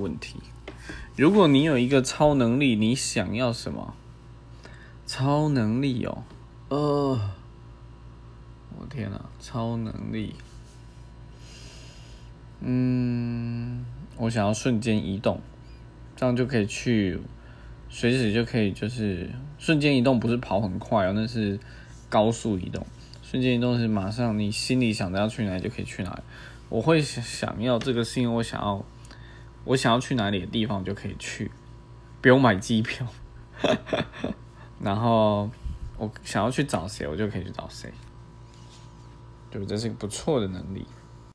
问题。如果你有一个超能力，你想要什么？超能力哦，呃，我天哪，超能力，嗯，我想要瞬间移动，这样就可以去，随时就可以，就是瞬间移动，不是跑很快哦，那是高速移动。瞬间移动是马上你心里想着要去哪里就可以去哪里。我会想要这个，是因为我想要。我想要去哪里的地方就可以去，不用买机票。然后我想要去找谁，我就可以去找谁。对，这是一个不错的能力。